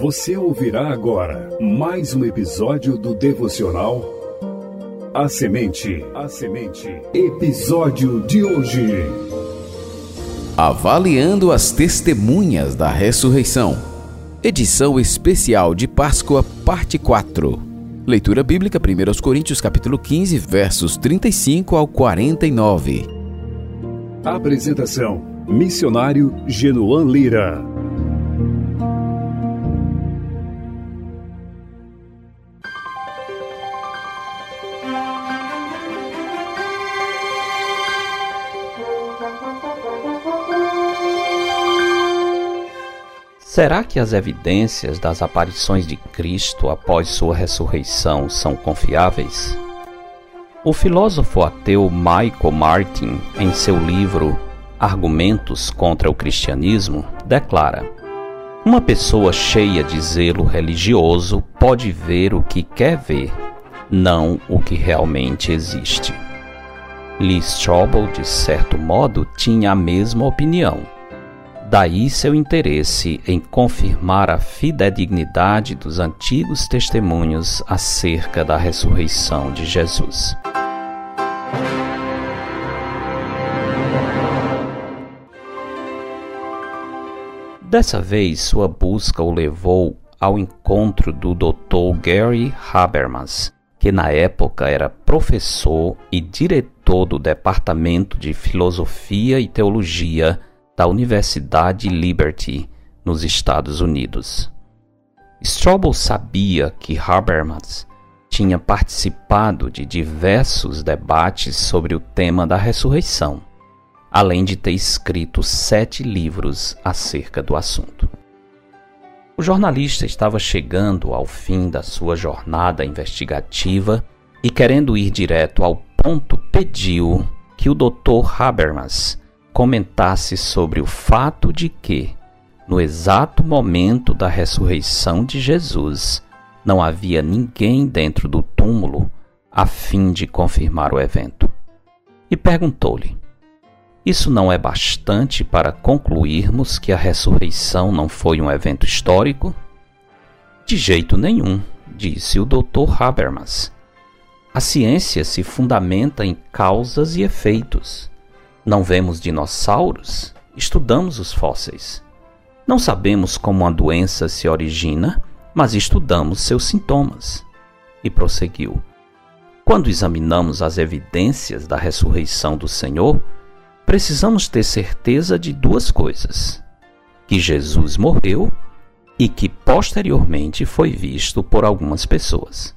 Você ouvirá agora mais um episódio do devocional A Semente. A Semente. Episódio de hoje. Avaliando as testemunhas da ressurreição. Edição especial de Páscoa, parte 4. Leitura bíblica 1 Coríntios capítulo 15, versos 35 ao 49. Apresentação: Missionário Genoan Lira. Será que as evidências das aparições de Cristo após sua ressurreição são confiáveis? O filósofo ateu Michael Martin, em seu livro Argumentos contra o Cristianismo, declara: Uma pessoa cheia de zelo religioso pode ver o que quer ver, não o que realmente existe. Lee Strobel, de certo modo, tinha a mesma opinião Daí seu interesse em confirmar a fidedignidade dos antigos testemunhos acerca da ressurreição de Jesus. Dessa vez, sua busca o levou ao encontro do Dr. Gary Habermas, que na época era professor e diretor do Departamento de Filosofia e Teologia da Universidade Liberty, nos Estados Unidos. Strobel sabia que Habermas tinha participado de diversos debates sobre o tema da ressurreição, além de ter escrito sete livros acerca do assunto. O jornalista estava chegando ao fim da sua jornada investigativa e, querendo ir direto ao ponto, pediu que o Dr. Habermas comentasse sobre o fato de que, no exato momento da ressurreição de Jesus, não havia ninguém dentro do túmulo a fim de confirmar o evento. E perguntou-lhe: Isso não é bastante para concluirmos que a ressurreição não foi um evento histórico? De jeito nenhum, disse o Dr. Habermas. A ciência se fundamenta em causas e efeitos. Não vemos dinossauros? Estudamos os fósseis. Não sabemos como uma doença se origina, mas estudamos seus sintomas. E prosseguiu: Quando examinamos as evidências da ressurreição do Senhor, precisamos ter certeza de duas coisas: que Jesus morreu e que posteriormente foi visto por algumas pessoas.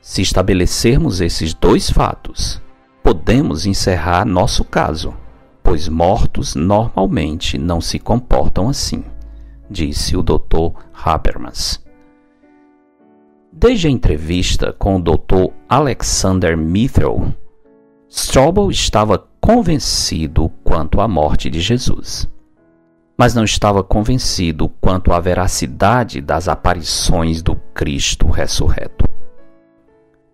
Se estabelecermos esses dois fatos, podemos encerrar nosso caso, pois mortos normalmente não se comportam assim, disse o Dr. Habermas. Desde a entrevista com o Dr. Alexander Mitchell, Strobel estava convencido quanto à morte de Jesus, mas não estava convencido quanto à veracidade das aparições do Cristo ressurreto.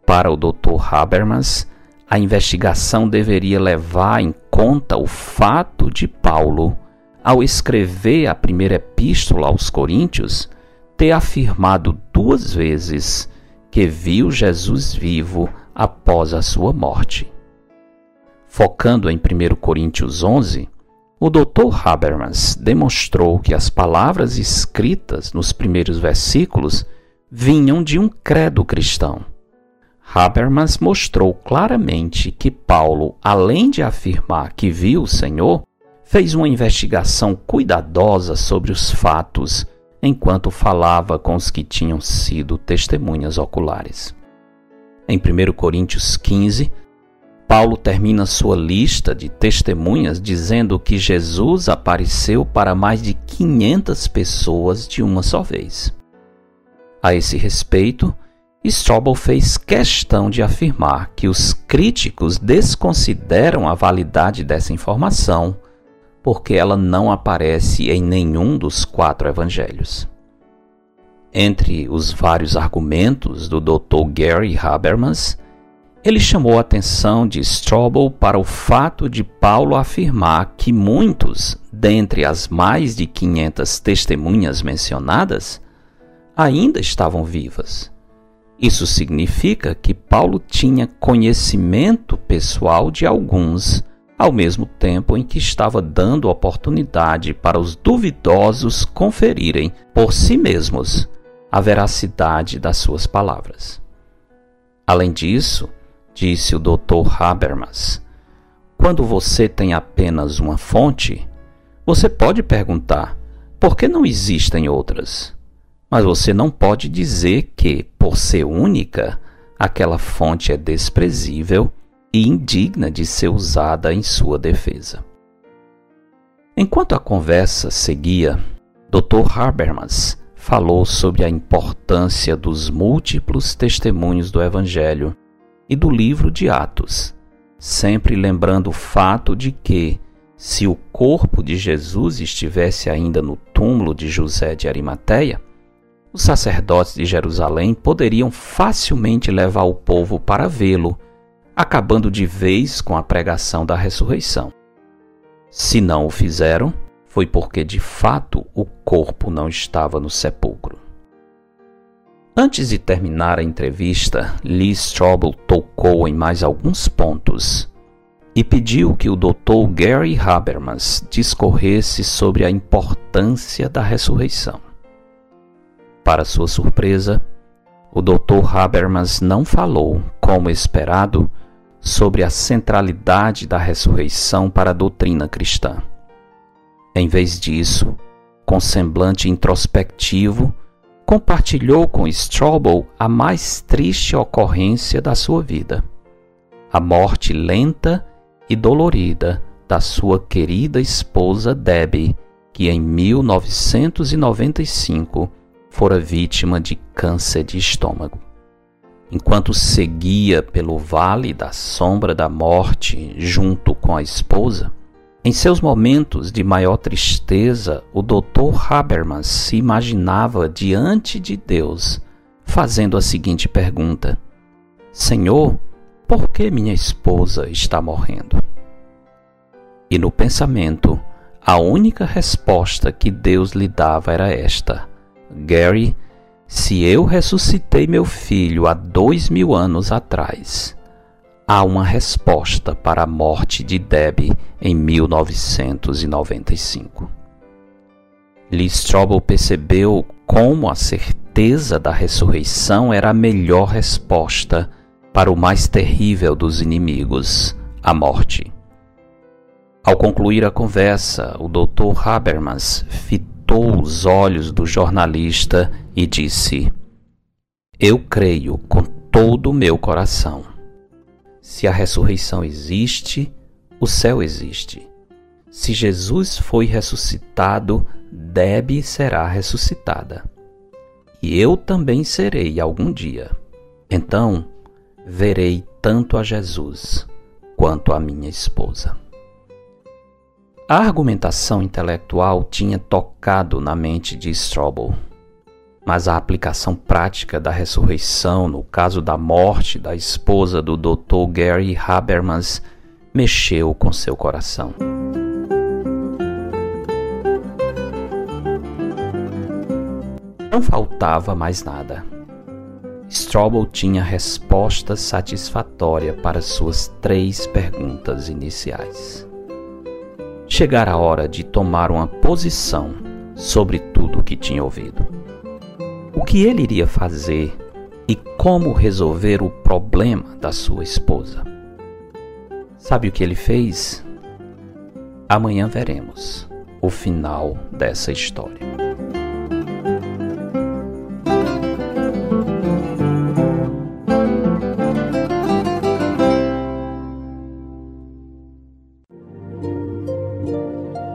Para o Dr. Habermas, a investigação deveria levar em conta o fato de Paulo, ao escrever a primeira epístola aos Coríntios, ter afirmado duas vezes que viu Jesus vivo após a sua morte. Focando em 1 Coríntios 11, o Dr. Habermas demonstrou que as palavras escritas nos primeiros versículos vinham de um credo cristão Habermas mostrou claramente que Paulo, além de afirmar que viu o Senhor, fez uma investigação cuidadosa sobre os fatos enquanto falava com os que tinham sido testemunhas oculares. Em 1 Coríntios 15, Paulo termina sua lista de testemunhas dizendo que Jesus apareceu para mais de 500 pessoas de uma só vez. A esse respeito, Strobel fez questão de afirmar que os críticos desconsideram a validade dessa informação porque ela não aparece em nenhum dos quatro evangelhos. Entre os vários argumentos do Dr. Gary Habermas, ele chamou a atenção de Strobel para o fato de Paulo afirmar que muitos, dentre as mais de 500 testemunhas mencionadas, ainda estavam vivas. Isso significa que Paulo tinha conhecimento pessoal de alguns, ao mesmo tempo em que estava dando oportunidade para os duvidosos conferirem por si mesmos a veracidade das suas palavras. Além disso, disse o Dr. Habermas, quando você tem apenas uma fonte, você pode perguntar por que não existem outras? Mas você não pode dizer que, por ser única, aquela fonte é desprezível e indigna de ser usada em sua defesa. Enquanto a conversa seguia, Dr. Habermas falou sobre a importância dos múltiplos testemunhos do Evangelho e do livro de Atos, sempre lembrando o fato de que, se o corpo de Jesus estivesse ainda no túmulo de José de Arimateia, os sacerdotes de Jerusalém poderiam facilmente levar o povo para vê-lo, acabando de vez com a pregação da ressurreição. Se não o fizeram, foi porque de fato o corpo não estava no sepulcro. Antes de terminar a entrevista, Lee Strobel tocou em mais alguns pontos e pediu que o Dr. Gary Habermas discorresse sobre a importância da ressurreição. Para sua surpresa, o Dr. Habermas não falou, como esperado, sobre a centralidade da ressurreição para a doutrina cristã. Em vez disso, com semblante introspectivo, compartilhou com Strobel a mais triste ocorrência da sua vida: a morte lenta e dolorida da sua querida esposa Debbie, que em 1995 fora vítima de câncer de estômago. Enquanto seguia pelo vale da sombra da morte junto com a esposa, em seus momentos de maior tristeza, o Dr. Habermas se imaginava diante de Deus, fazendo a seguinte pergunta: Senhor, por que minha esposa está morrendo? E no pensamento, a única resposta que Deus lhe dava era esta: Gary, se eu ressuscitei meu filho há dois mil anos atrás, há uma resposta para a morte de Debbie em 1995. Lee Strobel percebeu como a certeza da ressurreição era a melhor resposta para o mais terrível dos inimigos, a morte. Ao concluir a conversa, o Dr. Habermas fitou fitou os olhos do jornalista e disse: Eu creio com todo o meu coração. Se a ressurreição existe, o céu existe. Se Jesus foi ressuscitado, Debe será ressuscitada. E eu também serei algum dia. Então, verei tanto a Jesus quanto a minha esposa. A argumentação intelectual tinha tocado na mente de Strobel, mas a aplicação prática da ressurreição no caso da morte da esposa do Dr. Gary Habermas mexeu com seu coração. Não faltava mais nada. Strobel tinha resposta satisfatória para suas três perguntas iniciais chegara a hora de tomar uma posição sobre tudo o que tinha ouvido. O que ele iria fazer e como resolver o problema da sua esposa. Sabe o que ele fez? Amanhã veremos o final dessa história.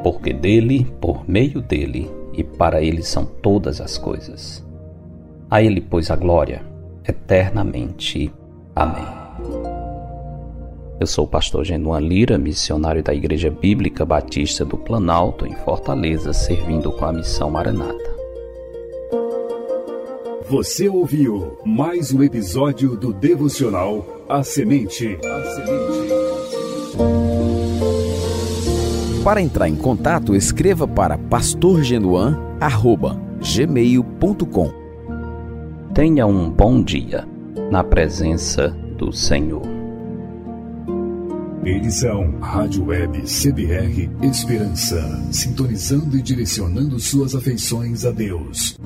porque dele, por meio dele e para ele são todas as coisas. A ele, pois, a glória eternamente. Amém. Eu sou o pastor Genuan Lira, missionário da Igreja Bíblica Batista do Planalto, em Fortaleza, servindo com a missão Maranata. Você ouviu mais um episódio do devocional A Semente. A Semente. Para entrar em contato, escreva para pastorgenuan.gmail.com Tenha um bom dia na presença do Senhor. Edição Rádio Web CBR Esperança, sintonizando e direcionando suas afeições a Deus.